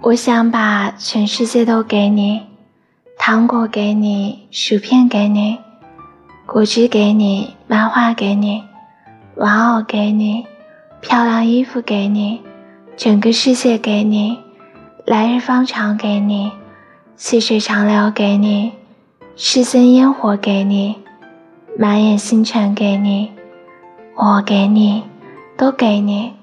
我想把全世界都给你糖果给你薯片给你果汁给你漫画给你玩偶给你漂亮衣服给你整个世界给你来日方长给你细水长流给你世间烟火给你满眼星辰给你我给你都给你。